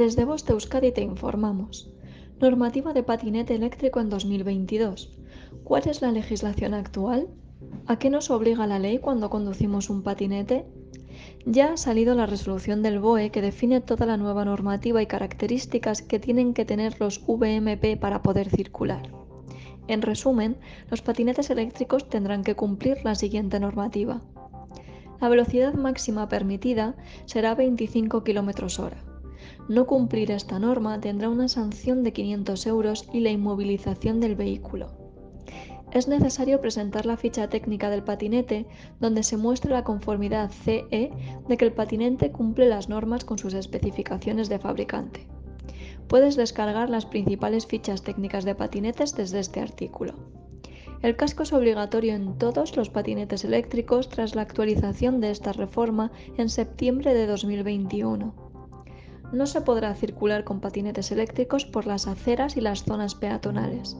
Desde Voz Euskadi te informamos. Normativa de patinete eléctrico en 2022. ¿Cuál es la legislación actual? ¿A qué nos obliga la ley cuando conducimos un patinete? Ya ha salido la resolución del BOE que define toda la nueva normativa y características que tienen que tener los VMP para poder circular. En resumen, los patinetes eléctricos tendrán que cumplir la siguiente normativa. La velocidad máxima permitida será 25 km hora. No cumplir esta norma tendrá una sanción de 500 euros y la inmovilización del vehículo. Es necesario presentar la ficha técnica del patinete donde se muestre la conformidad CE de que el patinete cumple las normas con sus especificaciones de fabricante. Puedes descargar las principales fichas técnicas de patinetes desde este artículo. El casco es obligatorio en todos los patinetes eléctricos tras la actualización de esta reforma en septiembre de 2021. No se podrá circular con patinetes eléctricos por las aceras y las zonas peatonales.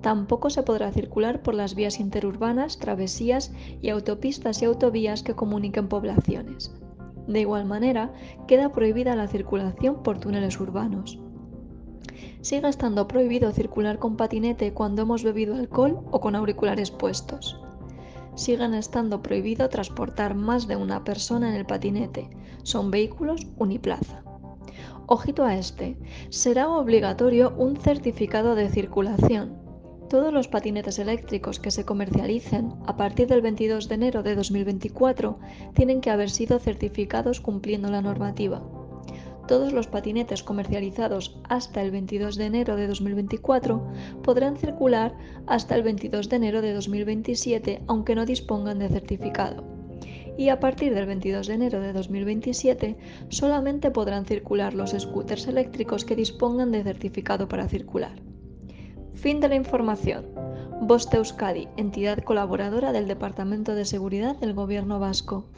Tampoco se podrá circular por las vías interurbanas, travesías y autopistas y autovías que comuniquen poblaciones. De igual manera, queda prohibida la circulación por túneles urbanos sigue estando prohibido circular con patinete cuando hemos bebido alcohol o con auriculares puestos. Siguen estando prohibido transportar más de una persona en el patinete. Son vehículos uniplaza. Ojito a este, será obligatorio un certificado de circulación. Todos los patinetes eléctricos que se comercialicen a partir del 22 de enero de 2024 tienen que haber sido certificados cumpliendo la normativa todos los patinetes comercializados hasta el 22 de enero de 2024 podrán circular hasta el 22 de enero de 2027 aunque no dispongan de certificado. Y a partir del 22 de enero de 2027 solamente podrán circular los scooters eléctricos que dispongan de certificado para circular. Fin de la información. Boste Euskadi, entidad colaboradora del Departamento de Seguridad del Gobierno Vasco.